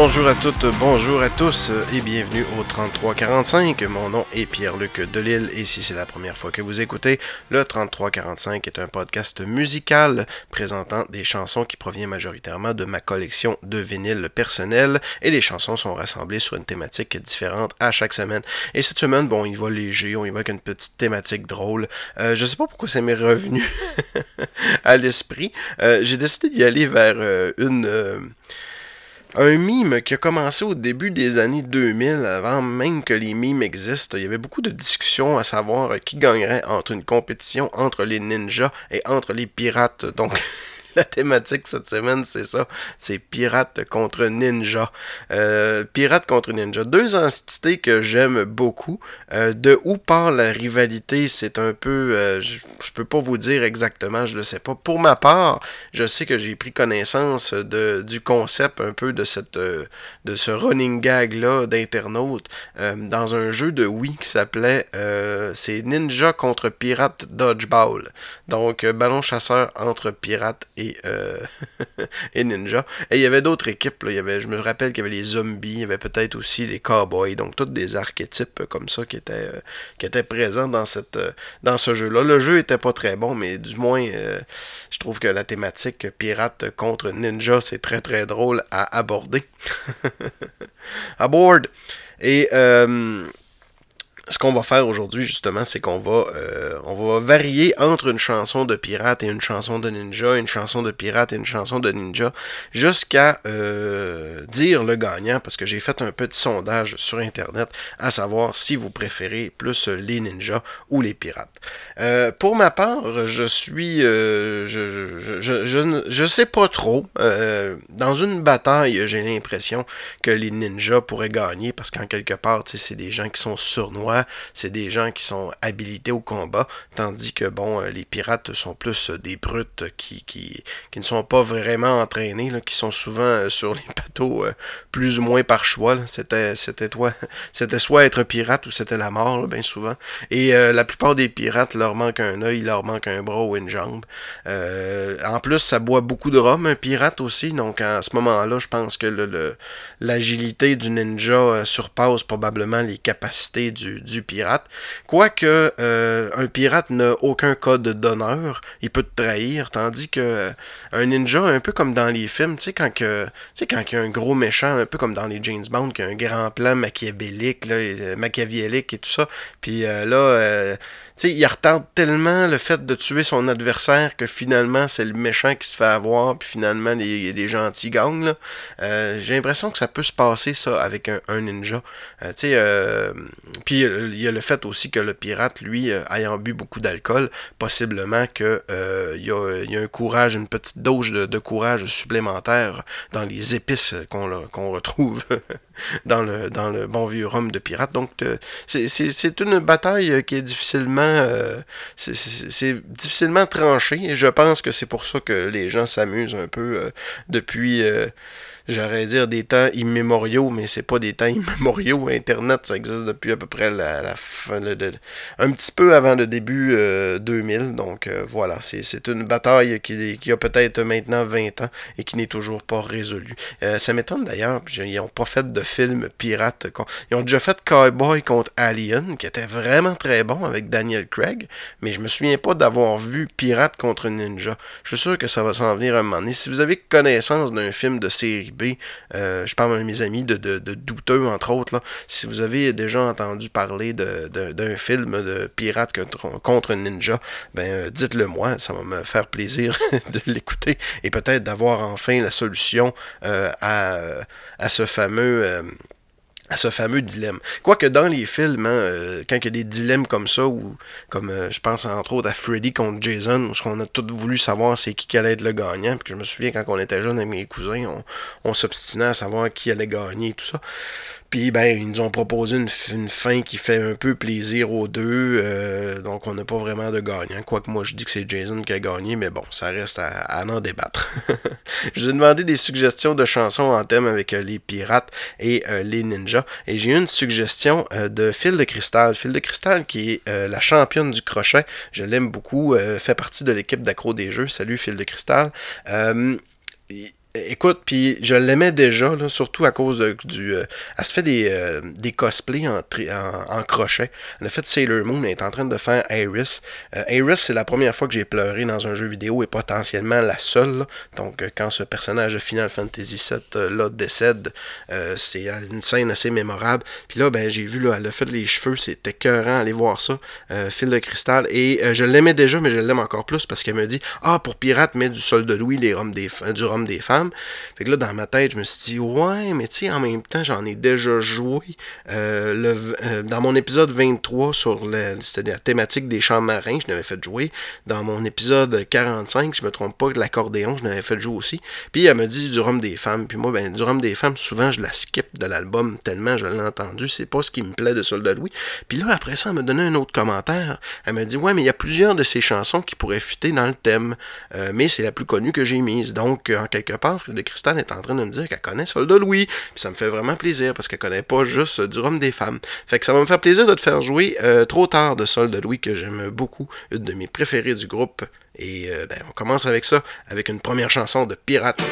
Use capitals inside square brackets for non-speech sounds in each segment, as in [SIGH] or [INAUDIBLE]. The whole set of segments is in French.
Bonjour à toutes, bonjour à tous et bienvenue au 3345. Mon nom est Pierre-Luc Delille et si c'est la première fois que vous écoutez, le 3345 est un podcast musical présentant des chansons qui proviennent majoritairement de ma collection de vinyles personnels et les chansons sont rassemblées sur une thématique différente à chaque semaine. Et cette semaine, bon, il va léger, on y va avec une petite thématique drôle. Euh, je sais pas pourquoi ça m'est revenu [LAUGHS] à l'esprit. Euh, J'ai décidé d'y aller vers euh, une... Un mime qui a commencé au début des années 2000, avant même que les mimes existent. Il y avait beaucoup de discussions à savoir qui gagnerait entre une compétition entre les ninjas et entre les pirates. Donc, [LAUGHS] la thématique cette semaine, c'est ça. C'est Pirates contre Ninja. Euh, Pirates contre Ninja. Deux entités que j'aime beaucoup. Euh, de où part la rivalité, c'est un peu... Euh, je, je peux pas vous dire exactement, je le sais pas. Pour ma part, je sais que j'ai pris connaissance de, du concept un peu de cette euh, de ce running gag là d'internautes euh, dans un jeu de Wii qui s'appelait c'est Ninja contre Pirate Dodgeball. Donc ballon chasseur entre pirates et, euh, [LAUGHS] et ninja. Et il y avait d'autres équipes. Il y avait, je me rappelle qu'il y avait les zombies, il y avait peut-être aussi les cowboys. Donc tous des archétypes comme ça qui étaient, euh, qui étaient présents dans, cette, euh, dans ce jeu-là. Le jeu était pas très bon, mais du moins je trouve que la thématique pirate contre ninja, c'est très très drôle à aborder. [LAUGHS] à board. Et ce qu'on va faire aujourd'hui, justement, c'est qu'on va, euh, va varier entre une chanson de pirate et une chanson de ninja, une chanson de pirate et une chanson de ninja, jusqu'à euh, dire le gagnant, parce que j'ai fait un petit sondage sur Internet, à savoir si vous préférez plus les ninjas ou les pirates. Euh, pour ma part, je suis, je, je, je, je, sais pas trop. Dans une bataille, j'ai l'impression que les ninjas pourraient gagner, parce qu'en quelque part, c'est des gens qui sont sournois, c'est des gens qui sont habilités au combat, tandis que bon, euh, les pirates sont plus euh, des brutes qui, ne sont pas vraiment entraînés, qui sont souvent euh, sur les bateaux plus ou moins par choix. [LAUGHS] C'était, soit être pirate ou c'était la mort, bien souvent. Et la plupart des pirates leur manque un œil, il leur manque un bras ou une jambe. En plus, ça boit beaucoup de rhum, un pirate aussi. Donc à ce moment-là, je pense que l'agilité du ninja surpasse probablement les capacités du, du pirate. Quoique euh, un pirate n'a aucun code d'honneur, il peut te trahir, tandis que euh, un ninja, un peu comme dans les films, tu sais, quand que, quand il y a un gros méchant, un peu comme dans les James Bond, qui a un grand plan machiavélique, là, euh, machiavélique et tout ça, puis là, sais, il retarde tellement le fait de tuer son adversaire que finalement, c'est le méchant qui se fait avoir, puis finalement, les, les gentils gagnent. Euh, J'ai l'impression que ça peut se passer, ça, avec un, un ninja. Euh, tu sais, euh, puis euh, il y a le fait aussi que le pirate, lui, ayant bu beaucoup d'alcool, possiblement que euh, il y, y a un courage, une petite dose de, courage supplémentaire dans les épices qu'on retrouve [LAUGHS] dans le dans bon vieux rhum de pirate. Donc euh, c'est- une bataille euh, qui est difficilement euh, c'est- difficilement tranché et je pense que c'est pour ça que les gens s'amusent un peu depuis j'aurais dire des temps immémoriaux, mais c'est pas des temps immémoriaux. [LAUGHS] Internet, ça existe depuis à peu près la, fin, le- le- un petit peu avant le début euh, 2000. Donc euh, voilà, c'est une bataille qui, qui a peut-être maintenant 20 ans et qui n'est toujours pas résolue. Euh, ça m'étonne d'ailleurs, ils n'ont pas fait de film pirate. Ils ont déjà fait Cowboy contre Alien, qui était vraiment très bon avec Daniel Craig, mais je me souviens pas d'avoir vu Pirate contre Ninja. Je suis sûr que ça va s'en venir un moment donné. Si vous avez connaissance d'un film de série Euh, je parle de mes amis de, douteux, entre autres, si vous avez déjà entendu parler d'un film de pirate contre, contre ninja, ben euh, dites-le moi, ça va me faire plaisir [LAUGHS] de l'écouter et peut-être d'avoir enfin la solution euh, à, à ce fameux... à ce fameux dilemme. Quoique dans les films, hein, euh, quand il y a des dilemmes comme ça, ou comme euh, je pense entre autres à Freddy contre Jason, où on a tous voulu savoir c'est qui allait être le gagnant, puis je me souviens quand on était jeune avec mes cousins, on, on s'obstinait à savoir qui allait gagner et tout ça. Puis ben ils nous ont proposé une, fin qui fait un peu plaisir aux deux, euh, donc on n'a pas vraiment de gagnant. Quoique moi je dis que c'est Jason qui a gagné, mais bon, ça reste à, à en débattre. [LAUGHS] je vous ai demandé des suggestions de chansons en thème avec euh, les pirates et euh, les ninjas, et j'ai une suggestion de Phil de Cristal. Phil de Cristal qui est la championne du crochet, je l'aime beaucoup, fait partie de l'équipe d'accro des jeux. Salut Phil de Cristal. Écoute, puis je l'aimais déjà, surtout à cause du. Euh, elle se fait des, euh, des cosplays en, en, crochet. Elle a fait Sailor Moon, elle est en train de faire Iris. Euh, Iris, c'est la première fois que j'ai pleuré dans un jeu vidéo et potentiellement la seule. Donc, quand ce personnage de Final Fantasy VII là décède, c'est une scène assez mémorable. Puis là, ben, j'ai vu, là, elle a fait les cheveux, c'était cœurant, aller voir ça. fil de cristal. Et je l'aimais déjà, mais je l'aime encore plus parce qu'elle me dit Ah, pour pirate, mets du sol de Louis, les des, du rhum des femmes. Fait que là, dans ma tête, je me suis dit, ouais, mais tu sais, en même temps, j'en ai déjà joué. Euh, le, euh, dans mon épisode 23 sur le, la thématique des champs marins, je l'avais fait jouer. Dans mon épisode 45, je me trompe pas, de l'accordéon, je l'avais fait jouer aussi. Puis elle me dit du rhum des femmes. Puis moi, ben, du rhum des femmes, souvent, je la skip de l'album tellement je l'ai entendu. C'est pas ce qui me plaît de Soldat Louis. Puis là, après ça, elle m'a donné un autre commentaire. Elle m'a dit, ouais, mais il y a plusieurs de ces chansons qui pourraient fitter dans le thème. Euh, mais c'est la plus connue que j'ai mise. Donc, en quelque part, de Cristal est en train de me dire qu'elle connaît Soldat Louis. Puis ça me fait vraiment plaisir parce qu'elle connaît pas juste du rhum des femmes. Fait que ça va me faire plaisir de te faire jouer euh, trop tard de Soldat Louis que j'aime beaucoup, une de mes préférées du groupe. Et euh, ben, on commence avec ça, avec une première chanson de Pirate.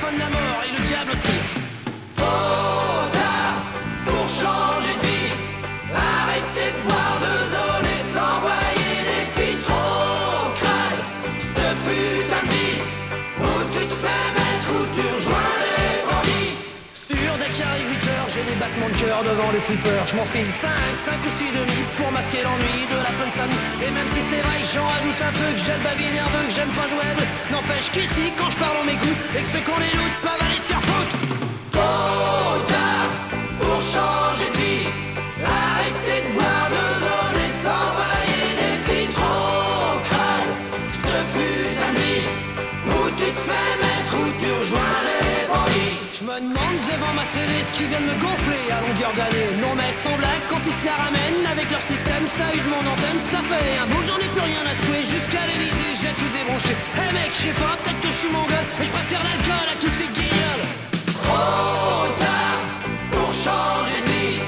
Parfum de la mort et le diable aussi. Trop tard pour changer devant le flipper. Je m'enfile 5, 5 ou 6 demi pour masquer l'ennui de la pleine salle. Et même si c'est vrai, j'en rajoute un peu que j'ai le babier nerveux, que j'aime pas jouer à N'empêche qu'ici, quand je parle mes goûts, et que ceux qu'on éloute peuvent aller se faire changer ma télé ce qui vient de me gonfler à longueur d'année. Non mais sans blague, quand ils se la ramènent avec leur système, ça use mon antenne, ça fait un bout j'en ai plus rien à secouer jusqu'à l'Elysée, j'ai tout débranché. Eh hey mec, je sais pas, peut-être que je suis mongol, mais je préfère l'alcool à tous ces guignols. Trop tard pour changer de vie,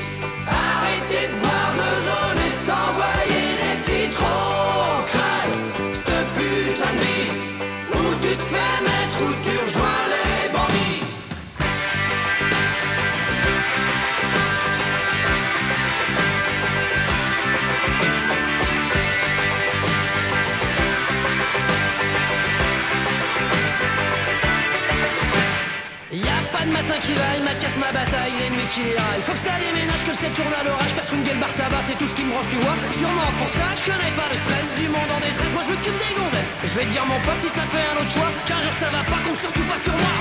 qui vaille, ma casse, ma bataille, l'ennemi qui les. Faut que ça déménage, que le ciel tourne à l'orage, faire swinguer le bar tabac, c'est tout ce qui me branche du bois. Sûrement pour ça, je connais pas le stress du monde en détresse. Moi je m'occupe des gonzesses. Je vais te dire mon pote si t'as fait un autre choix, qu'un jour ça va pas, compte surtout pas sur moi.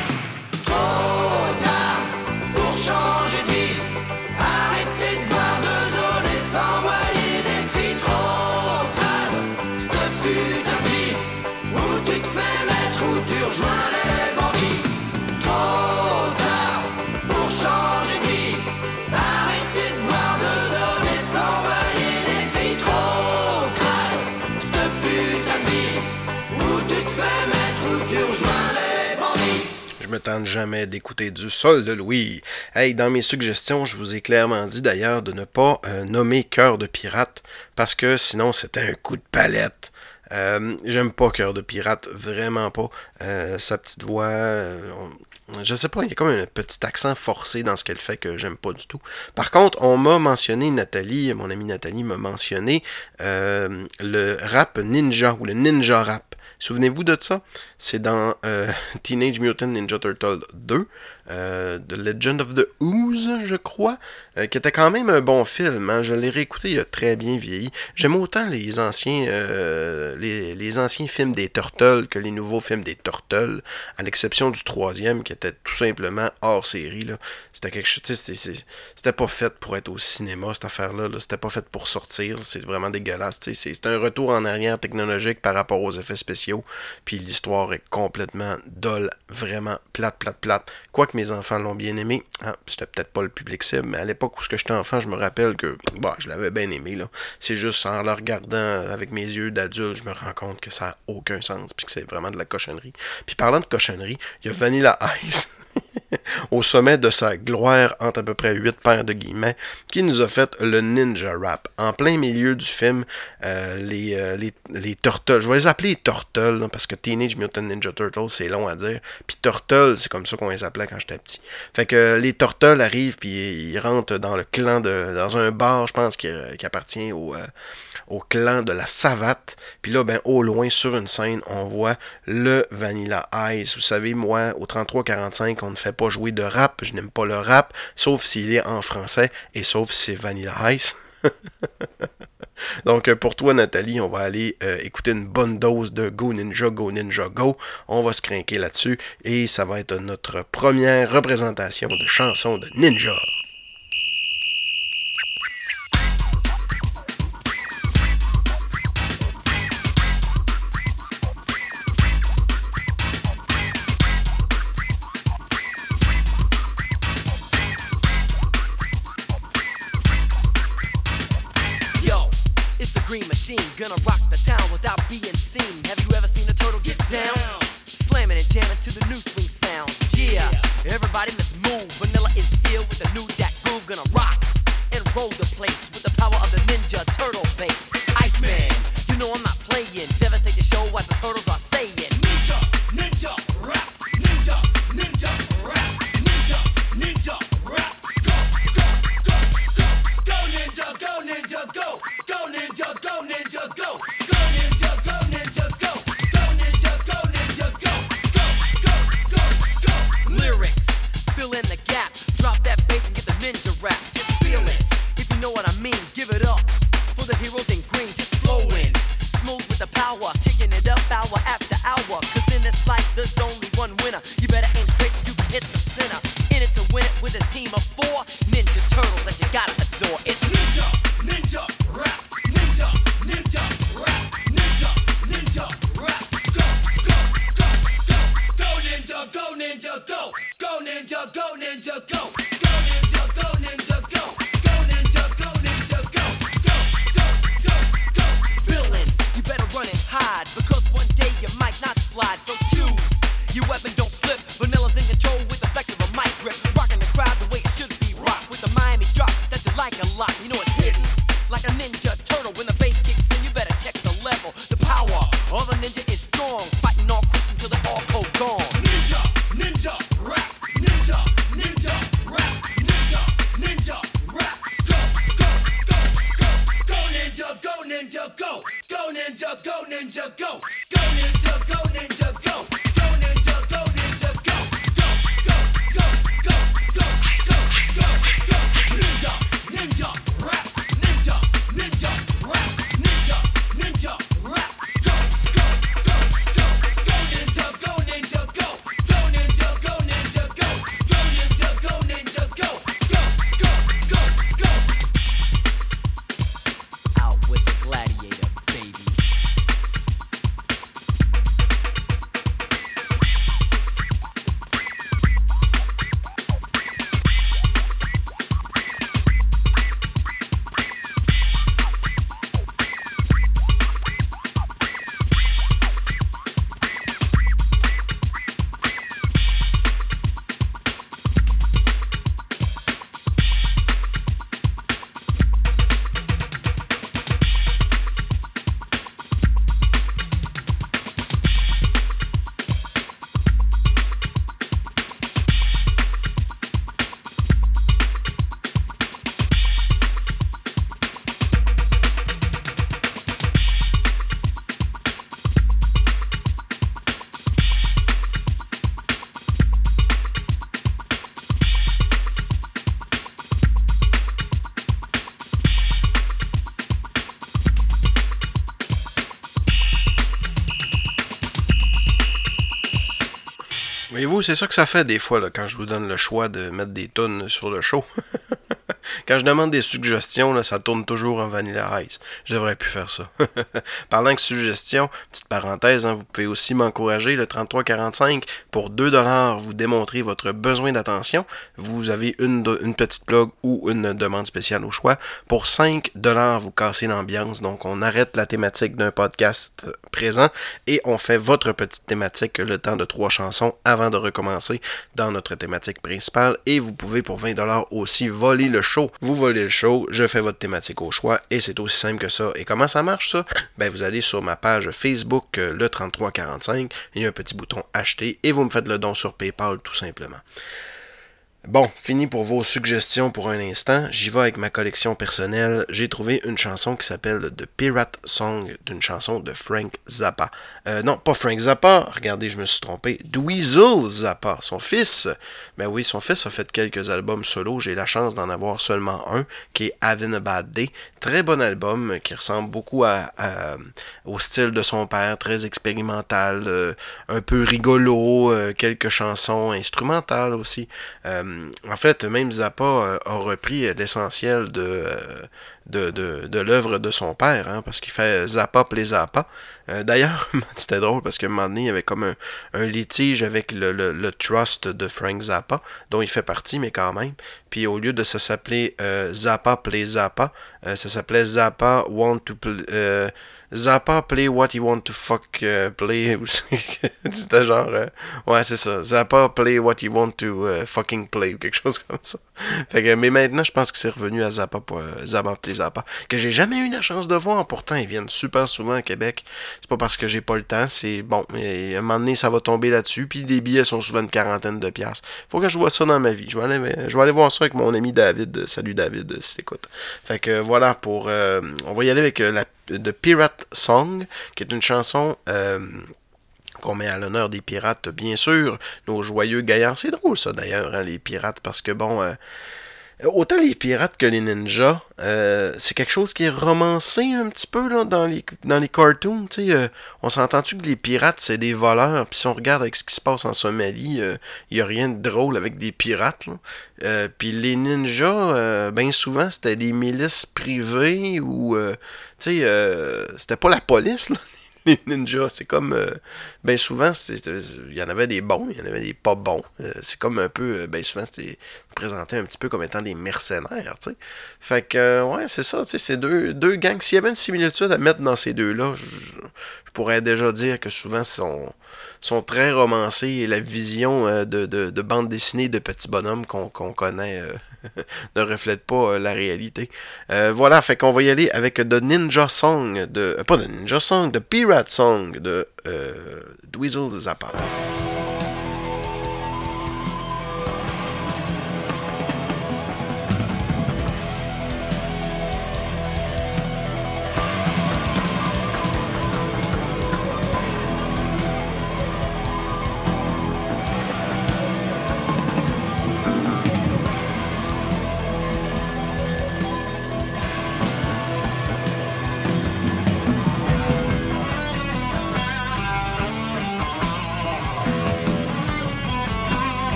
Trop tard pour changer de vie. Jamais d'écouter du sol de Louis. Hey, dans mes suggestions, je vous ai clairement dit d'ailleurs de ne pas euh, nommer Cœur de pirate parce que sinon c'était un coup de palette. Euh, J'aime pas Cœur de pirate, vraiment pas. Euh, sa petite voix, on- je sais pas, il y a comme un petit accent forcé dans ce qu'elle fait que j'aime pas du tout. Par contre, on m'a mentionné, Nathalie, mon amie Nathalie m'a mentionné le rap ninja ou le ninja rap. Souvenez-vous de ça? C'est dans euh, [LAUGHS] Teenage Mutant Ninja Turtle 2, euh, The Legend of the Ooze, je crois, euh, qui était quand même un bon film. hein. Je l'ai réécouté, il a très bien vieilli. J'aime autant les anciens, euh, les, anciens films des Turtles que les nouveaux films des Turtles, à l'exception du troisième qui était tout simplement hors série. C'était quelque chose, c'était pas fait pour être au cinéma cette affaire-là. là. C'était pas fait pour sortir. C'est vraiment dégueulasse. c'est un retour en arrière technologique par rapport aux effets spéciaux. Puis l'histoire est complètement dolle, vraiment plate, plate, plate. Quoique mes enfants l'ont bien aimé. Ah, c'était peut-être pas le public cible, mais à l'époque où j'étais enfant, je me rappelle que bah, je l'avais bien aimé. Là. C'est juste en le regardant avec mes yeux d'adulte, je me rends compte que ça n'a aucun sens, puis que c'est vraiment de la cochonnerie. Puis parlant de cochonnerie, il y a Vanilla Ice. [LAUGHS] [LAUGHS] au sommet de sa gloire, entre à peu près huit paires de guillemets, qui nous a fait le ninja rap. En plein milieu du film, euh, les, euh, les, les, Turtles, je vais les appeler Turtles, parce que Teenage Mutant Ninja Turtles, c'est long à dire, puis Turtles, c'est comme ça qu'on les appelait quand j'étais petit. Fait que les Turtles arrivent, puis ils rentrent dans le clan de... dans un bar, je pense, qui, qui appartient au... Euh, au clan de la savate. Puis là, ben, au loin, sur une scène, on voit le Vanilla Ice. Vous savez, moi, au 33-45, on ne fait pas jouer de rap. Je n'aime pas le rap, sauf s'il est en français et sauf si c'est Vanilla Ice. [LAUGHS] Donc pour toi Nathalie, on va aller euh, écouter une bonne dose de Go Ninja, Go Ninja Go. On va se craquer là-dessus et ça va être notre première représentation de chanson de ninja. Like a lot. You know it's hidden like a ninja Voyez-vous, c'est ça que ça fait des fois là, quand je vous donne le choix de mettre des tunes sur le show. [LAUGHS] Quand je demande des suggestions, là, ça tourne toujours en Vanilla Ice. Je devrais plus faire ça. [LAUGHS] Parlant de suggestions, petite parenthèse, hein, vous pouvez aussi m'encourager le 3345 pour 2$, vous démontrez votre besoin d'attention. Vous avez une, petite blog ou une demande spéciale au choix. Pour 5$, vous cassez l'ambiance. Donc, on arrête la thématique d'un podcast présent et on fait votre petite thématique le temps de trois chansons avant de recommencer dans notre thématique principale. Et vous pouvez pour 20$ aussi voler le show. Vous volez le show, je fais votre thématique au choix et c'est aussi simple que ça. Et comment ça marche ça? [CLEARS THROAT] Ben vous allez sur ma page Facebook euh, le 3345, il y a un petit bouton acheter et vous me faites le don sur PayPal tout simplement. Bon, fini pour vos suggestions pour un instant. J'y vais avec ma collection personnelle. J'ai trouvé une chanson qui s'appelle The Pirate Song, d'une chanson de Frank Zappa. Euh, non, pas Frank Zappa. Regardez, je me suis trompé. Dweezil Zappa, son fils. Ben oui, son fils a fait quelques albums solo. J'ai la chance d'en avoir seulement un, qui est Having a Bad Day. Très bon album, qui ressemble beaucoup à, au style de son père, très expérimental, euh, un peu rigolo, euh, quelques chansons instrumentales aussi. En fait, même Zappa a repris l'essentiel de de, de, l'œuvre de son père, hein, parce qu'il fait Zappa les Zappa. Euh, d'ailleurs, [LAUGHS] c'était drôle parce qu'à un il y avait comme un, litige avec le, le, trust de Frank Zappa, dont il fait partie, mais quand même. Puis au lieu de ça s'appeler euh, Zappa Play Zappa, euh, ça s'appelait Zappa Want to Play. Euh, Zappa Play What You Want to Fuck uh, Play. [LAUGHS] C'était genre. Euh, ouais, c'est ça. Zappa Play What You Want to uh, Fucking Play ou quelque chose [LAUGHS] comme ça. Fait que, mais maintenant, je pense que c'est revenu à Zappa, euh, Zappa Play Zappa. Que j'ai jamais eu la chance de voir. Pourtant, ils viennent super souvent à Québec. C'est pas parce que j'ai pas le temps. C'est bon. Mais à un moment donné, ça va tomber là-dessus. Puis les billets sont souvent une quarantaine de piastres. Faut que je vois ça dans ma vie. Je vais aller, je vais aller voir ça avec mon ami David. Salut David, si t'écoutes. Fait que voilà pour. Euh, on va y aller avec la de Pirate Song, qui est une chanson euh, qu'on met à l'honneur des pirates, bien sûr, nos joyeux gaillards. C'est drôle ça d'ailleurs, hein, les pirates, parce que bon, euh, autant les pirates que les ninjas, euh, c'est quelque chose qui est romancé un petit peu là, dans, les, dans les cartoons. on s'entend-tu que les pirates, c'est des voleurs, puis si on regarde avec ce qui se passe en Somalie, il n'y a rien de drôle avec des pirates. puis les ninjas, bien souvent, c'était des milices privées ou tu sais, euh, c'était pas la police, là, [LAUGHS] les ninjas. C'est comme. Euh, ben souvent, il y en avait des bons, il y en avait des pas bons. Euh, c'est comme un peu. ben souvent, c'était présenté un petit peu comme étant des mercenaires, tu sais. Fait que, ouais, c'est ça, tu sais, c'est deux, deux gangs. S'il y avait une similitude à mettre dans ces deux-là, je, pourrais déjà dire que souvent, sont sont très romancés et la vision euh, de, de, de, bande dessinée de petits bonhommes qu'on connaît euh, [LAUGHS] ne reflète pas euh, la réalité. voilà, fait qu'on va y aller avec The Ninja Song de. pas de Ninja Song, de Pirate Song de Dweezil Zappa.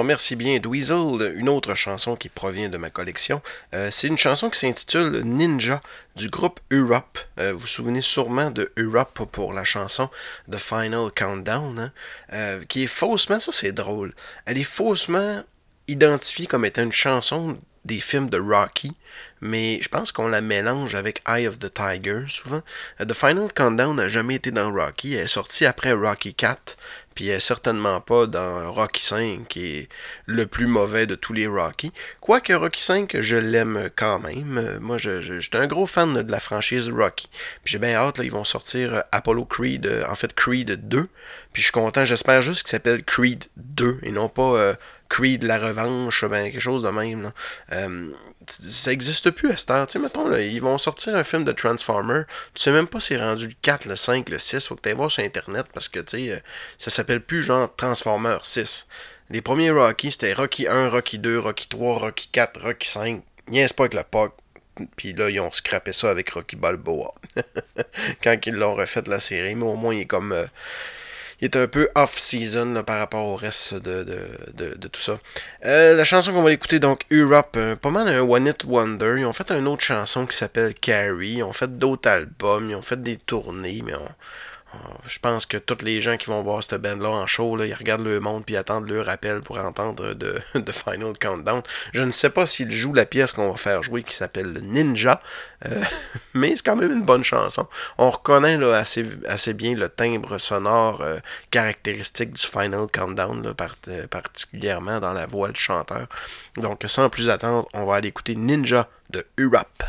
Alors, merci bien, Dweezil. Une autre chanson qui provient de ma collection. Euh, c'est une chanson qui s'intitule Ninja du groupe Europe. Euh, vous vous souvenez sûrement de Europe pour la chanson The Final Countdown, hein, euh, qui est faussement, ça c'est drôle, elle est faussement identifiée comme étant une chanson des films de Rocky, mais je pense qu'on la mélange avec Eye of the Tiger souvent. The Final Countdown n'a jamais été dans Rocky, elle est sortie après Rocky 4, puis certainement pas dans Rocky 5, qui est le plus mauvais de tous les Rocky. Quoique Rocky 5, je l'aime quand même. Moi, je, un gros fan de la franchise Rocky. Puis j'ai bien hâte, là, ils vont sortir euh, Apollo Creed, euh, en fait Creed 2. Puis je suis content, j'espère juste qu'il s'appelle Creed 2 et non pas euh, Creed la revanche, ben quelque chose de même. Là. Euh, ça existe plus à cette heure. Tu sais, mettons, là, ils vont sortir un film de Transformer. Tu sais même pas si c'est rendu le 4, le 5, le 6. Faut que tu ailles voir sur Internet parce que, tu sais, euh, ça s'appelle plus genre Transformer 6. Les premiers Rocky, c'était Rocky 1, Rocky 2, Rocky 3, Rocky 4, Rocky 5. Niaise pas avec le POC. Puis là, ils ont scrappé ça avec Rocky Balboa. [LAUGHS] Quand ils l'ont refait la série. Mais au moins, il est comme... Euh, il est un peu off-season par rapport au reste de, de, de, tout ça. Euh, la chanson qu'on va écouter, donc Europe, euh, pas mal un One It Wonder. Ils ont fait une autre chanson qui s'appelle Carrie. Ils ont fait d'autres albums, ils ont fait des tournées, mais on, je pense que tous les gens qui vont voir cette band-là en show, ils regardent le monde puis attendent le rappel pour entendre [LAUGHS] de, Final Countdown. Je ne sais pas s'ils jouent la pièce qu'on va faire jouer qui s'appelle Ninja, euh, [LAUGHS] mais c'est quand même une bonne chanson. On reconnaît assez, bien le timbre sonore euh, caractéristique du Final Countdown, euh, particulièrement dans la voix du chanteur. Donc sans plus attendre, on va aller écouter Ninja de Europe.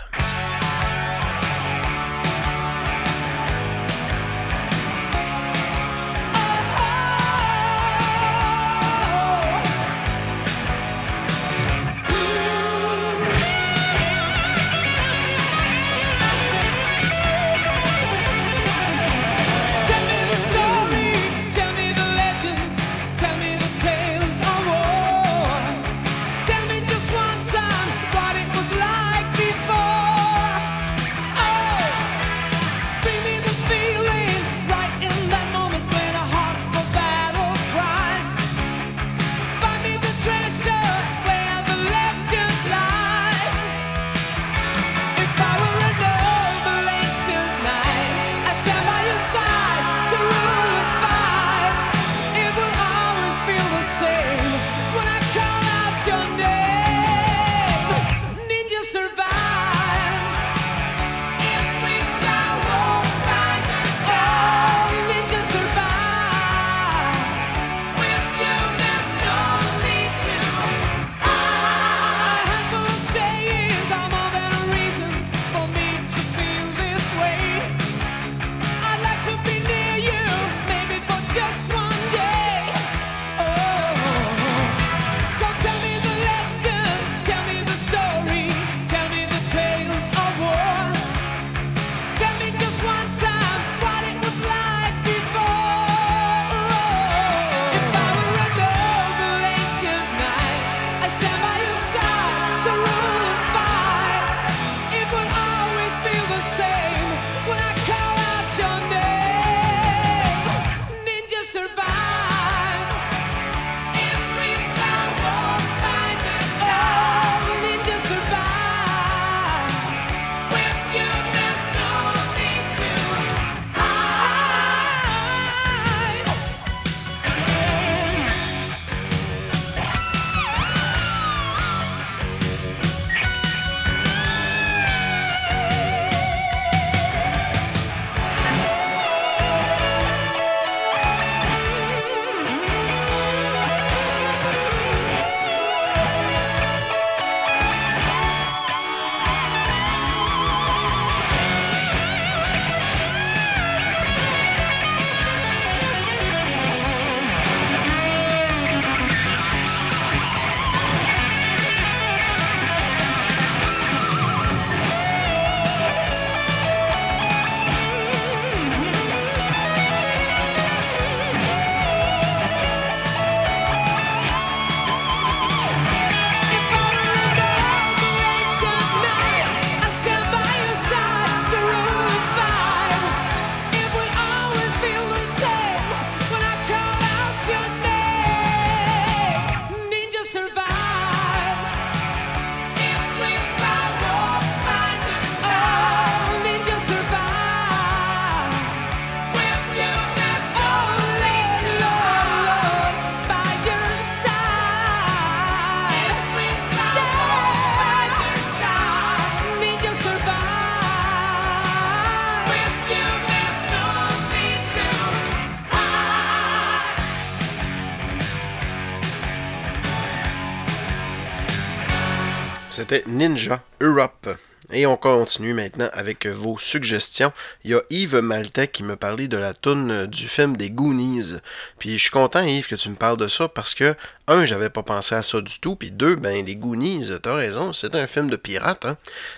Ninja Europe. Et on continue maintenant avec vos suggestions. Il y a Yves Maltais qui me parlait de la toune du film des Goonies. Puis je suis content Yves que tu me parles de ça parce que un, j'avais pas pensé à ça du tout. Puis deux, ben les Goonies, t'as raison, c'est un film de pirate. Hein?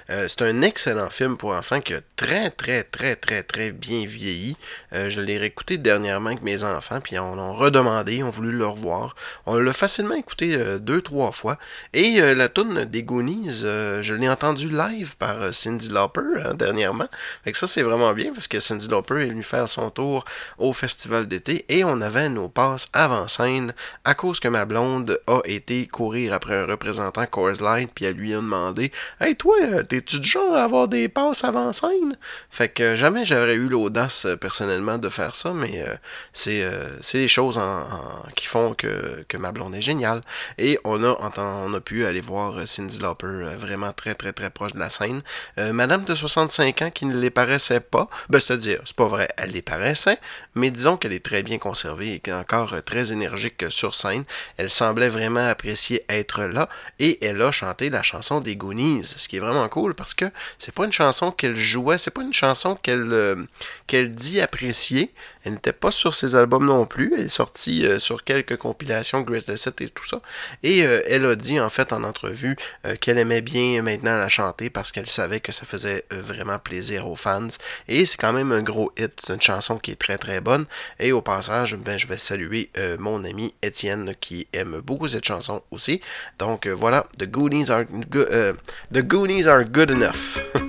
Euh, c'est un excellent film pour enfants qui a très très très très très bien vieilli. Euh, je l'ai réécouté dernièrement avec mes enfants, puis on l'a redemandé, on voulu le revoir. On l'a facilement écouté euh, deux trois fois. Et la toune des Goonies, je l'ai entendu live par Cindy Lauper hein, dernièrement. Fait que ça c'est vraiment bien parce que Cindy Lauper est venue faire son tour au festival d'été et on avait nos passes avant scène à cause que ma blonde a été courir après un représentant Coors Light, puis elle lui a demandé Hey, toi, euh, t'es-tu du genre à avoir des passes avant scène Fait que jamais j'aurais eu l'audace euh, personnellement de faire ça, mais euh, c'est les choses qui font que, que, ma blonde est géniale. Et on a, on a pu aller voir Cindy Lauper vraiment très, très, très proche de la scène. Madame de 65 ans qui ne les paraissait pas, ben, c'est-à-dire, c'est pas vrai, elle les paraissait, mais disons qu'elle est très bien conservée et qu'elle est encore très énergique sur scène. Semblait vraiment apprécier être là et elle a chanté la chanson des Goonies, ce qui est vraiment cool parce que c'est pas une chanson qu'elle jouait, c'est pas une chanson qu'elle euh, dit apprécier. Elle n'était pas sur ses albums non plus, elle est sortie euh, sur quelques compilations Greatest Hits et tout ça. Et euh, elle a dit en fait en entrevue qu'elle aimait bien maintenant la chanter parce qu'elle savait que ça faisait vraiment plaisir aux fans. Et c'est quand même un gros hit, c'est une chanson qui est très très bonne. Et au passage, ben, je vais saluer mon ami Étienne qui aime beaucoup cette chanson aussi. Donc euh, voilà, The Goonies are, euh, The Goonies are good enough. [LAUGHS]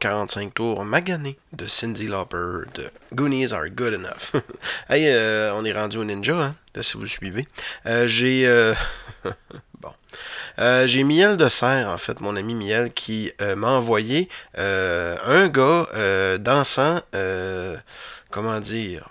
45 tours magané de Cindy Lauper de Goonies Are Good Enough. [LAUGHS] hey, euh, on est rendu au Ninja, hein, si vous suivez. Euh, j'ai... Euh, [LAUGHS] bon. j'ai Miel de Serre, en fait, mon ami Miel, qui m'a envoyé un gars dansant, comment dire,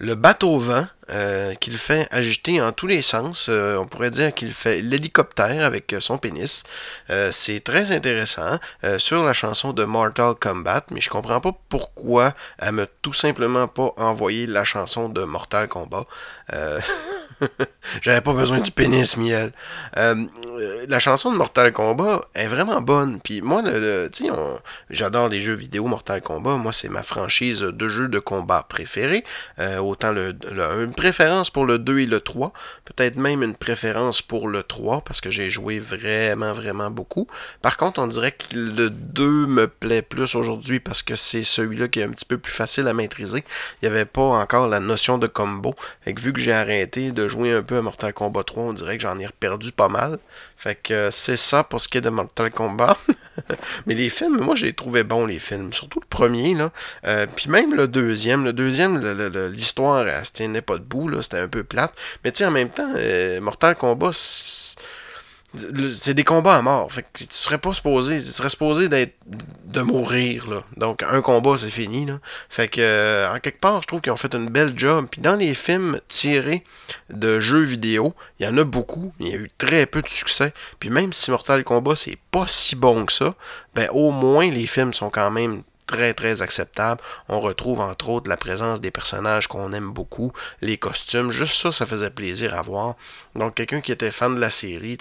le bateau vent euh, qu'il fait agiter en tous les sens. Euh, on pourrait dire qu'il fait l'hélicoptère avec son pénis. Euh, c'est très intéressant sur la chanson de Mortal Kombat, mais je comprends pas pourquoi elle m'a tout simplement pas envoyé la chanson de Mortal Kombat. [LAUGHS] [LAUGHS] J'avais pas besoin du pénis, miel. la chanson de Mortal Kombat est vraiment bonne. Puis moi, le, j'adore les jeux vidéo Mortal Kombat. Moi, c'est ma franchise de jeux de combat préférée. autant le, le, préférence pour le 2 et le 3. Peut-être même une préférence pour le 3 parce que j'ai joué vraiment, vraiment beaucoup. Par contre, on dirait que le 2 me plaît plus aujourd'hui parce que c'est celui-là qui est un petit peu plus facile à maîtriser. Il n'y avait pas encore la notion de combo. Vu que j'ai arrêté de jouer un peu à Mortal Kombat 3, on dirait que j'en ai perdu pas mal. Fait que c'est ça pour ce qui est de Mortal Kombat. [LAUGHS] Mais les films, moi j'ai trouvé bons les films. Surtout le premier, là. Euh, puis même le deuxième. Le deuxième, l'histoire, elle se tenait pas debout, là. C'était un peu plate. Mais tu en même temps, euh, Mortal Kombat, c'est des combats à mort. Fait que tu serais pas supposé, de mourir là. Donc un combat c'est fini là. Fait que euh, en quelque part, je trouve qu'ils ont fait une belle job. Puis dans les films tirés de jeux vidéo, il y en a beaucoup, il y a eu très peu de succès. Puis même si Mortal Kombat c'est pas si bon que ça, ben au moins les films sont quand même très très acceptable. On retrouve entre autres la présence des personnages qu'on aime beaucoup, les costumes, juste ça, ça faisait plaisir à voir. Donc quelqu'un qui était fan de la série,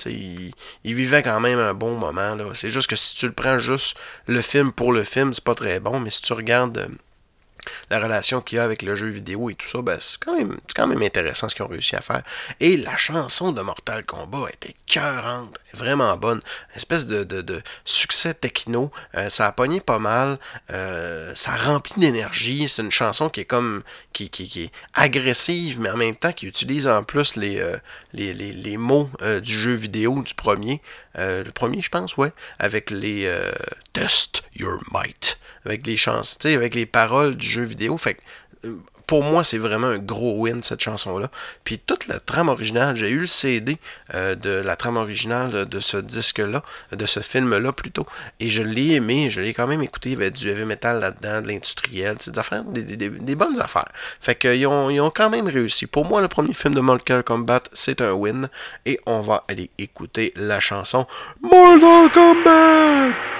il, vivait quand même un bon moment. C'est juste que si tu le prends juste le film pour le film, c'est pas très bon, mais si tu regardes euh, la relation qu'il y a avec le jeu vidéo et tout ça, ben, c'est quand, même, intéressant ce qu'ils ont réussi à faire. Et la chanson de Mortal Kombat était cœurante, vraiment bonne. Une espèce de, succès techno. Euh, ça a pogné pas mal. Euh, ça remplit d'énergie. C'est une chanson qui est comme. Qui, qui, est agressive, mais en même temps qui utilise en plus les, euh, les, mots du jeu vidéo du premier. le premier, je pense, ouais. Avec les Test Your Might avec les chansons, avec les paroles du jeu vidéo. Fait euh, pour moi, c'est vraiment un gros win cette chanson-là. Puis toute la trame originale, j'ai eu le CD euh, de la trame originale de ce disque-là, de ce film-là plutôt, et je l'ai aimé, je l'ai quand même écouté. Il y avait du heavy metal là-dedans, de l'industriel, des affaires, des, bonnes affaires. Fait qu'ils ont, ils ont quand même réussi. Pour moi, le premier film de Mortal Kombat, c'est un win, et on va aller écouter la chanson Mortal Kombat.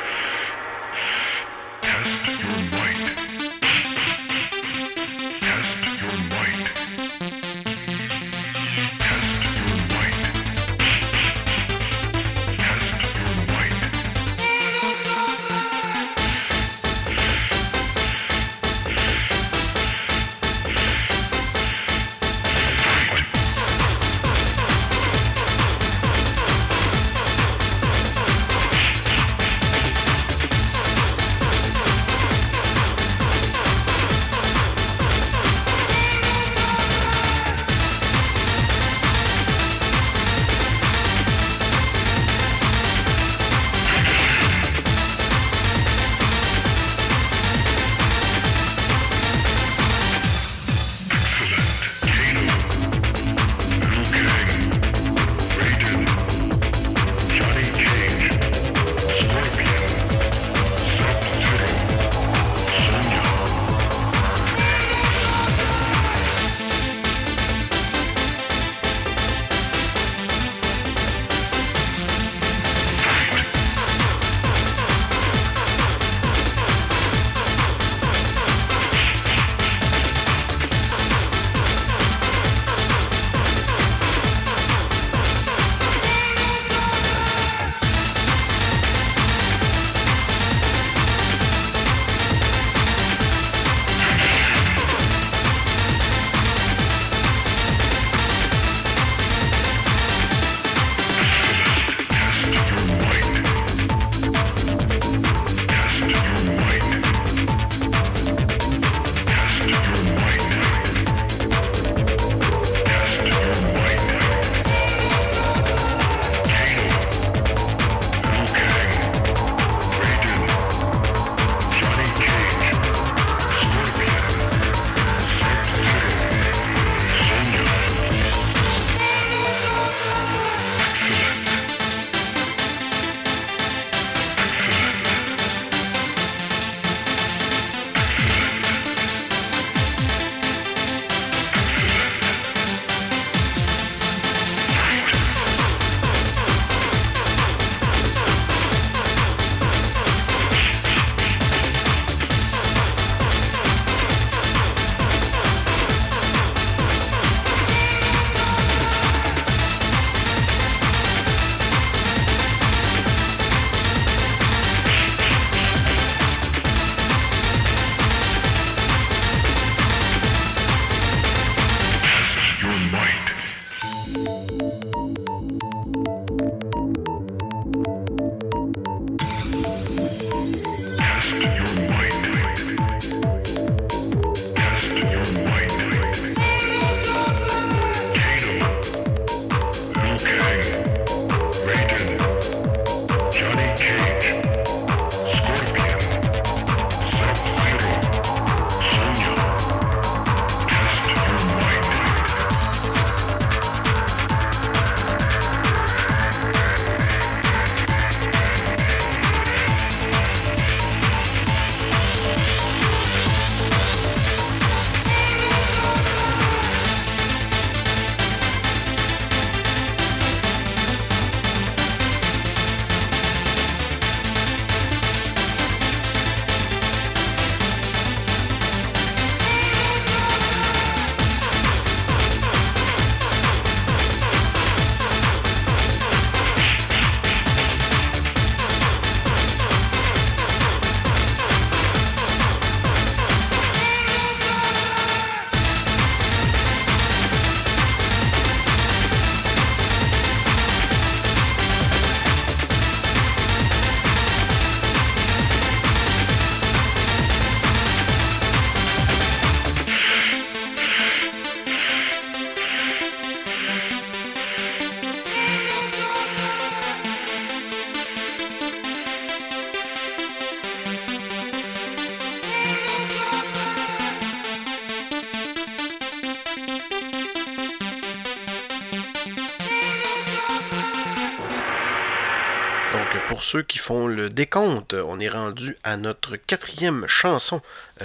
Ceux qui font le décompte, on est rendu à notre quatrième chanson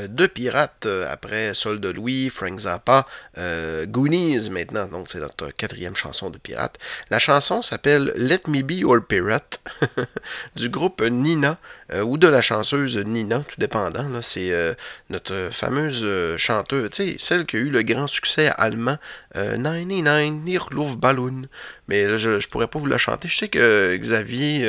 de pirates euh, après Sol de Louis, Frank Zappa, euh, Goonies maintenant. Donc c'est notre quatrième chanson de pirates. La chanson s'appelle Let Me Be Your Pirate [LAUGHS] du groupe Nina ou de la chanteuse Nina, tout dépendant. C'est notre fameuse chanteuse, tu sais, celle qui a eu le grand succès allemand 99 Luftballon. Mais là, je, pourrais pas vous la chanter. Je sais que Xavier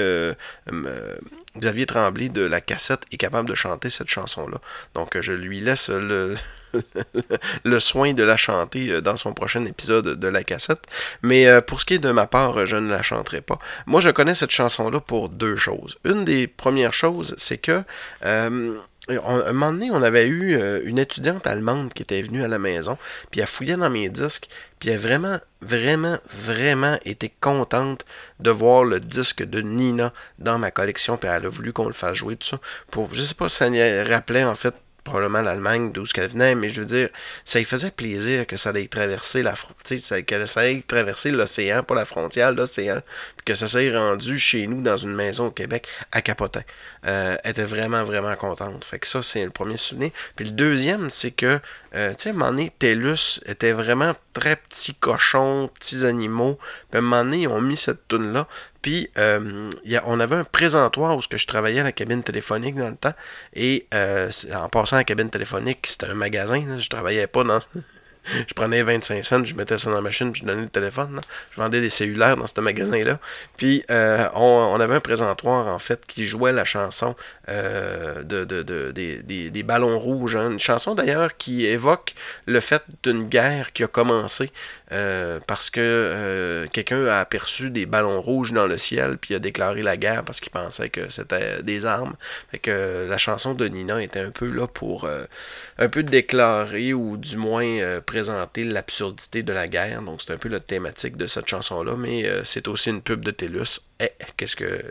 Xavier Tremblay de la cassette est capable de chanter cette chanson-là. Donc je lui laisse le, [LAUGHS] le soin de la chanter euh, dans son prochain épisode de la cassette. Mais euh, pour ce qui est de ma part, je ne la chanterai pas. Moi, je connais cette chanson-là pour deux choses. Une des premières choses, c'est que euh, un moment donné, on avait eu une étudiante allemande qui était venue à la maison, puis elle fouillait dans mes disques, puis elle a vraiment, vraiment, vraiment été contente de voir le disque de Nina dans ma collection, puis elle a voulu qu'on le fasse jouer, tout ça. Pour, je sais pas si ça rappelait en fait probablement l'Allemagne d'où qu'elle venait, mais je veux dire, ça lui faisait plaisir que ça allait traverser la que ça allait traverser l'océan, pas la frontière, l'océan, puis que ça s'est rendu chez nous dans une maison au Québec à Capotin. Euh, elle était vraiment, vraiment contente. Fait que ça, c'est le premier souvenir. Puis le deuxième, c'est que, euh, tu sais, à un TELUS était vraiment très petits cochons, petits animaux. Puis à un moment ils ont mis cette toune-là. Puis, euh, on avait un présentoir où je travaillais à la cabine téléphonique dans le temps. Et euh, en passant à la cabine téléphonique, c'était un magasin. je travaillais pas dans. [LAUGHS] je prenais 25 cents, je mettais ça dans la machine, puis je donnais le téléphone. Je vendais des cellulaires dans ce magasin-là. Puis euh, on, avait un présentoir, en fait, qui jouait la chanson euh, de, des, ballons rouges. Hein. Une chanson, d'ailleurs, qui évoque le fait d'une guerre qui a commencé euh, parce que quelqu'un a aperçu des ballons rouges dans le ciel, puis a déclaré la guerre parce qu'il pensait que c'était des armes. Fait que la chanson de Nina était un peu là pour un peu déclarer, ou du moins présenter l'absurdité de la guerre. Donc c'est un peu la thématique de cette chanson-là, mais euh, c'est aussi une pub de TELUS. Eh, qu'est-ce que,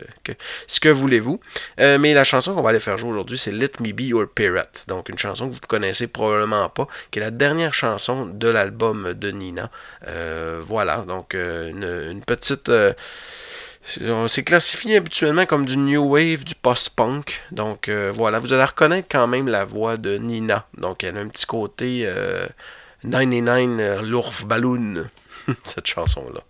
ce que voulez-vous? Euh, mais la chanson qu'on va aller faire jouer aujourd'hui, c'est Let Me Be Your Pirate. Donc une chanson que vous ne connaissez probablement pas, qui est la dernière chanson de l'album de Nina. Euh, voilà, donc une, petite... C'est classifié habituellement comme du new wave, du post-punk. Donc voilà, vous allez reconnaître quand même la voix de Nina. Donc elle a un petit côté 99 euh, Lourf Balloon, [LAUGHS] cette chanson-là.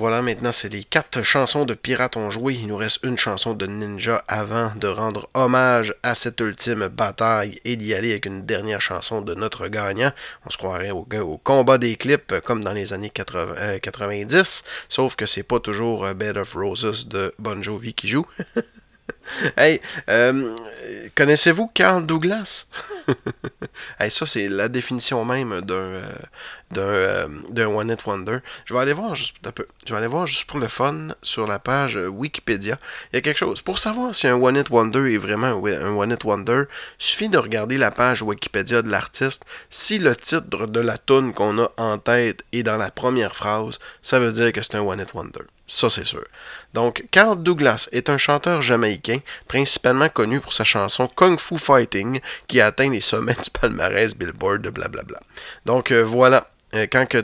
Voilà, maintenant c'est les quatre chansons de Pirates ont joué. Il nous reste une chanson de Ninja avant de rendre hommage à cette ultime bataille et d'y aller avec une dernière chanson de notre gagnant. On se croirait au, combat des clips comme dans les années 80, 90, euh, sauf que c'est pas toujours euh, Bed of Roses de Bon Jovi qui joue. [LAUGHS] [LAUGHS] hey, euh, connaissez-vous Carl Douglas? [LAUGHS] hey, ça, c'est la définition même d'un euh, euh, One Hit Wonder. Je vais aller voir juste un peu. Je vais aller voir juste pour le fun sur la page Wikipédia. Il y a quelque chose. Pour savoir si un One Hit Wonder est vraiment un One Hit Wonder, il suffit de regarder la page Wikipédia de l'artiste. Si le titre de la tune qu'on a en tête est dans la première phrase, ça veut dire que c'est un One Hit Wonder. Ça, c'est sûr. Donc, Carl Douglas est un chanteur jamaïcain, principalement connu pour sa chanson Kung Fu Fighting, qui a atteint les sommets du palmarès Billboard de blablabla. Donc, euh, voilà. Euh, quand, que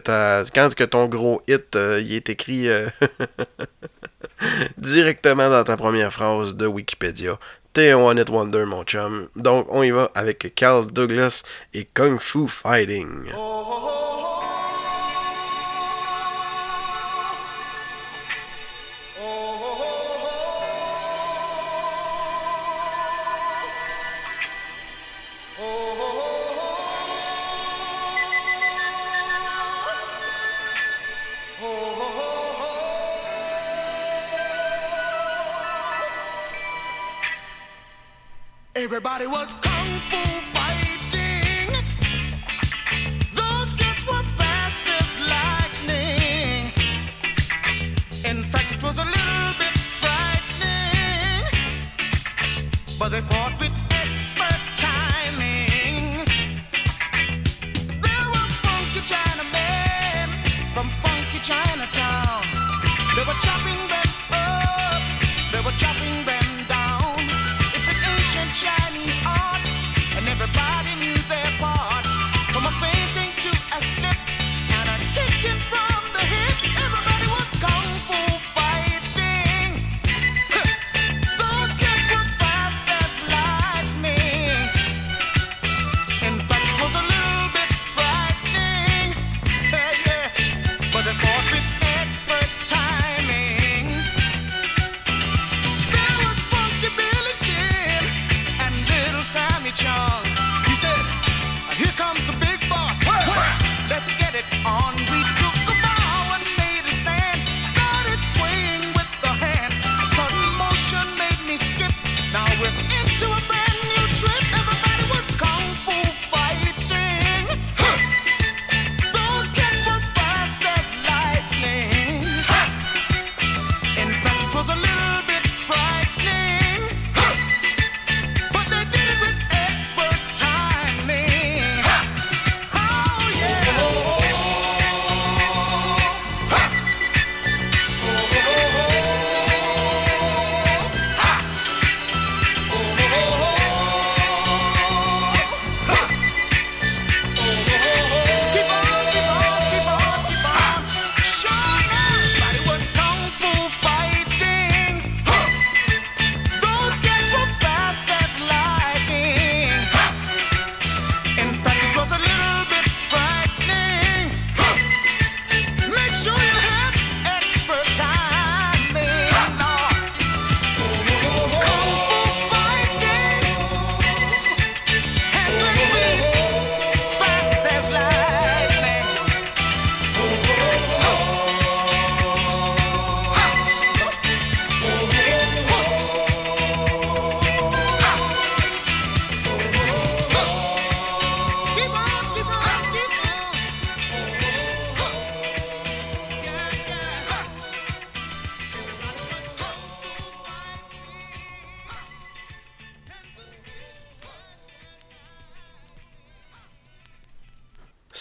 quand que ton gros hit euh, il est écrit [LAUGHS] directement dans ta première phrase de Wikipédia, t'es un One Hit Wonder, mon chum. Donc, on y va avec Carl Douglas et Kung Fu Fighting. Oh, oh, oh. Was on.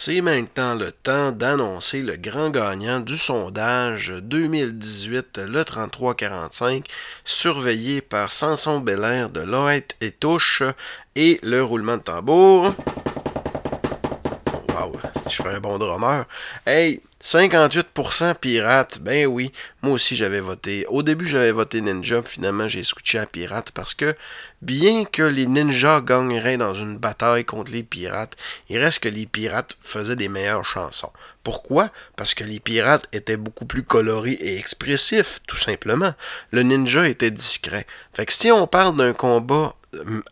C'est maintenant le temps d'annoncer le grand gagnant du sondage 2018, le 3345, surveillé par Samson Belair de Loette et Touche et le roulement de tambour. Wow, je fais un bon drummer. Hey, 58% pirate, ben oui, moi aussi j'avais voté. Au début j'avais voté ninja, finalement j'ai switché à pirate parce que bien que les ninjas gagneraient dans une bataille contre les pirates, il reste que les pirates faisaient des meilleures chansons. Pourquoi? Parce que les pirates étaient beaucoup plus colorés et expressifs, tout simplement. Le ninja était discret. Fait que si on parle d'un combat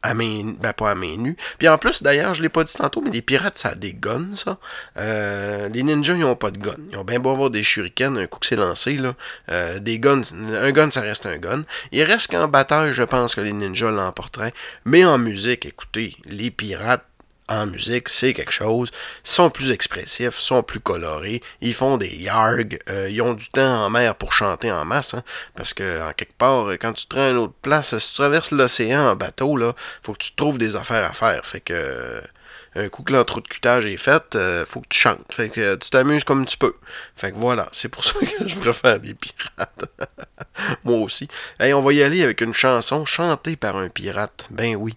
à main, ben pas à main nue. Puis en plus, d'ailleurs, je l'ai pas dit tantôt, mais les pirates, ça guns, ça. Euh, les ninjas, ils ont pas de guns. Ils ont bien beau avoir des shurikens, un coup que c'est lancé, là. Euh, des guns, un gun, ça reste un gun. Il reste qu'en bataille, je pense que les ninjas l'emporteraient. Mais en musique, écoutez, les pirates, en musique, c'est quelque chose. Ils sont plus expressifs, sont plus colorés, ils font des yargs, euh, ils ont du temps en mer pour chanter en masse, hein, parce que en quelque part, quand tu te rends à une autre place, si tu traverses l'océan en bateau, là, faut que tu trouves des affaires à faire. Fait que un coup que cutage est faite, euh, faut que tu chantes. Fait que tu t'amuses comme tu peux. Fait que voilà, c'est pour ça que [LAUGHS] je préfère des pirates. [LAUGHS] Moi aussi. Hey, on va y aller avec une chanson chantée par un pirate. Ben oui.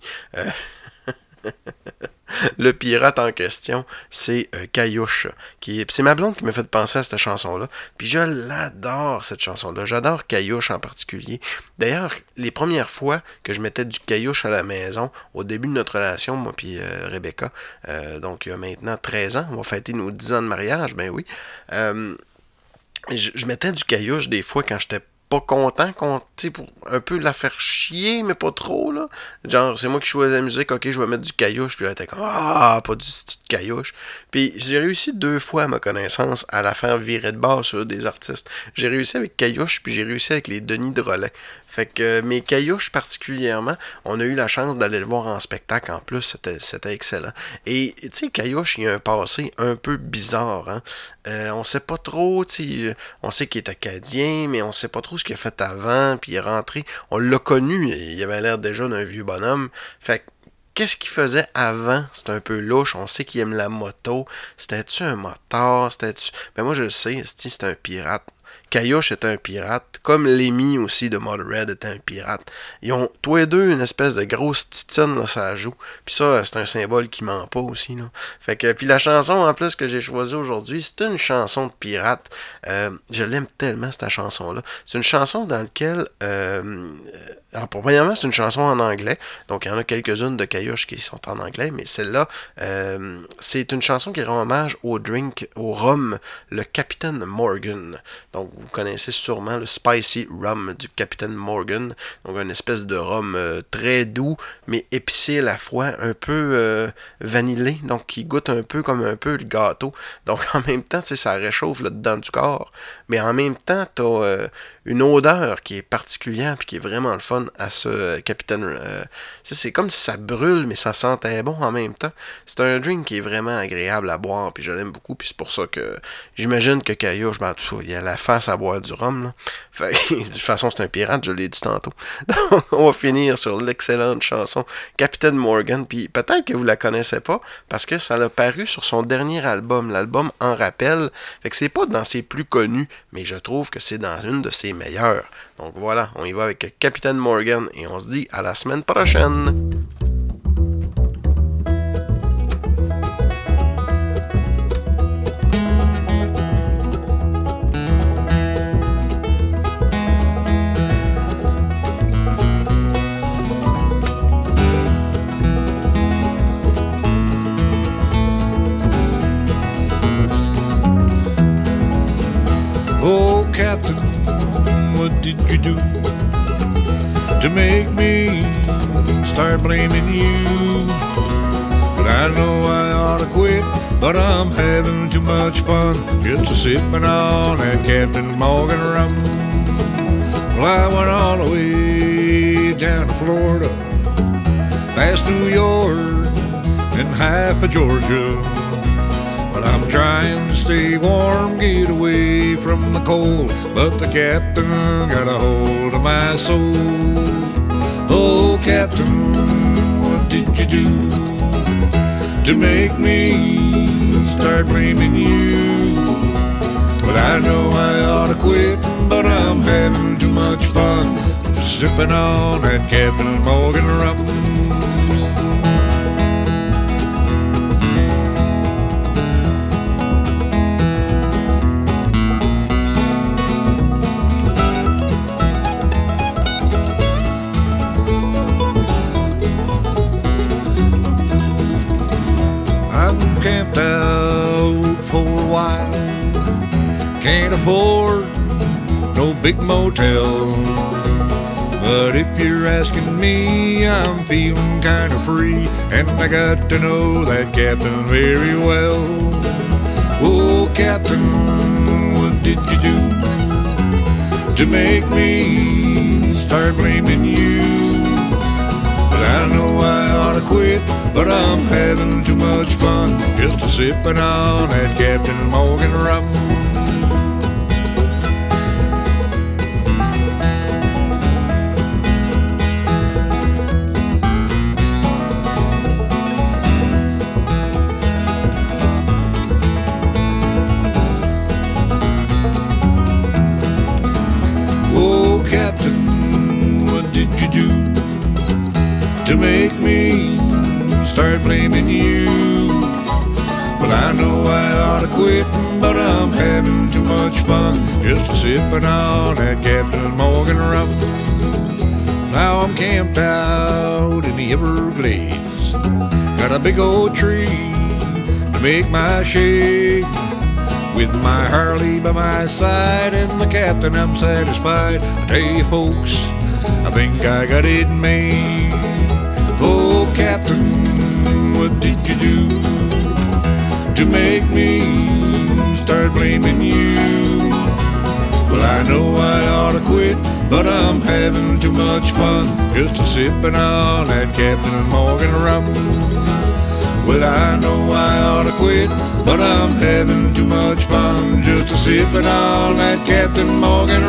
[LAUGHS] le pirate en question, c'est euh, Caillouche. Qui C'est ma blonde qui m'a fait penser à cette chanson-là. Puis je l'adore, cette chanson-là. J'adore Caillouche en particulier. D'ailleurs, les premières fois que je mettais du Caillouche à la maison, au début de notre relation, moi puis euh, Rebecca, euh, donc il y a maintenant 13 ans, on va fêter nos 10 ans de mariage, ben oui. je, je mettais du Caillouche des fois quand j'étais pas content qu'on, pour un peu la faire chier, mais pas trop, là. Genre, c'est moi qui choisis la musique, ok, je vais mettre du caillouche, puis là, t'es comme, ah, pas du petit caillouche. Puis j'ai réussi deux fois, à ma connaissance, à la faire virer de base sur des artistes. J'ai réussi avec caillouche, puis j'ai réussi avec les Denis de relais. Fait que euh, mes caillouches particulièrement, on a eu la chance d'aller le voir en spectacle en plus, c'était excellent. Et tu sais, Caillouche, il a un passé un peu bizarre. Hein? Euh, on sait pas trop, on sait qu'il est acadien, mais on sait pas trop ce qu'il a fait avant, puis il est rentré. On l'a connu, il avait l'air déjà d'un vieux bonhomme. Fait que qu'est-ce qu'il faisait avant? C'est un peu louche. On sait qu'il aime la moto. C'était-tu un moteur? C'était-tu. Ben moi je le sais, c'est un pirate. Caillouche était un pirate, comme Lemmy aussi de Red était un pirate. Ils ont tous les deux une espèce de grosse titine là, ça joue. Puis ça, c'est un symbole qui ment pas aussi. Là. Fait que, puis la chanson en plus que j'ai choisie aujourd'hui, c'est une chanson de pirate. Euh, je l'aime tellement cette chanson-là. C'est une chanson dans laquelle euh, alors, premièrement, c'est une chanson en anglais. Donc, il y en a quelques-unes de Caillouche qui sont en anglais, mais celle-là, euh, c'est une chanson qui rend hommage au drink, au rhum, le Capitaine Morgan. Donc, vous connaissez sûrement le Spicy Rum du Capitaine Morgan. Donc, une espèce de rhum euh, très doux, mais épicé à la fois, un peu euh, vanillé, donc qui goûte un peu comme un peu le gâteau. Donc, [LAUGHS] en même temps, ça réchauffe le dedans du corps, mais en même temps, tu as une odeur qui est particulière puis qui est vraiment le fun à ce euh, capitaine. Euh, c'est comme si ça brûle, mais ça sentait bon en même temps. C'est un drink qui est vraiment agréable à boire, puis je l'aime beaucoup, puis c'est pour ça que j'imagine que ben, tout ça, il a la face à boire du rhum. Là. [LAUGHS] de toute façon, c'est un pirate, je l'ai dit tantôt. [LAUGHS] Donc, on va finir sur l'excellente chanson Capitaine Morgan, puis peut-être que vous la connaissez pas, parce que ça a paru sur son dernier album, l'album En Rappel. Fait que c'est pas dans ses plus connus, mais je trouve que c'est dans une de ses meilleures. Donc voilà, on y va avec Capitaine Morgan et on se dit à la semaine prochaine. Much fun just a sipping on that Captain Morgan rum. Well, I went all the way down to Florida, past New York and half of Georgia. But I'm trying to stay warm, get away from the cold. But the captain got a hold of my soul. Oh, captain, what did you do to make me start blaming you? But I know I ought to quit, but I'm having too much fun. Sipping on that Captain Morgan rum. No big motel. But if you're asking me, I'm feeling kind of free, and I got to know that captain very well. Oh, captain, what did you do to make me start blaming you? But I know I ought to quit, but I'm having too much fun just a sipping on that Captain Morgan rum. Just sipping on that Captain Morgan rum. Now I'm camped out in the Everglades, got a big old tree to make my shade. With my Harley by my side and the captain, I'm satisfied. I tell you, folks, I think I got it made. Oh, captain, what did you do to make me start blaming you? Well, I know I ought to quit, but I'm having too much fun just a sipping on that Captain Morgan rum. Well, I know I ought to quit, but I'm having too much fun just a sipping on that Captain Morgan.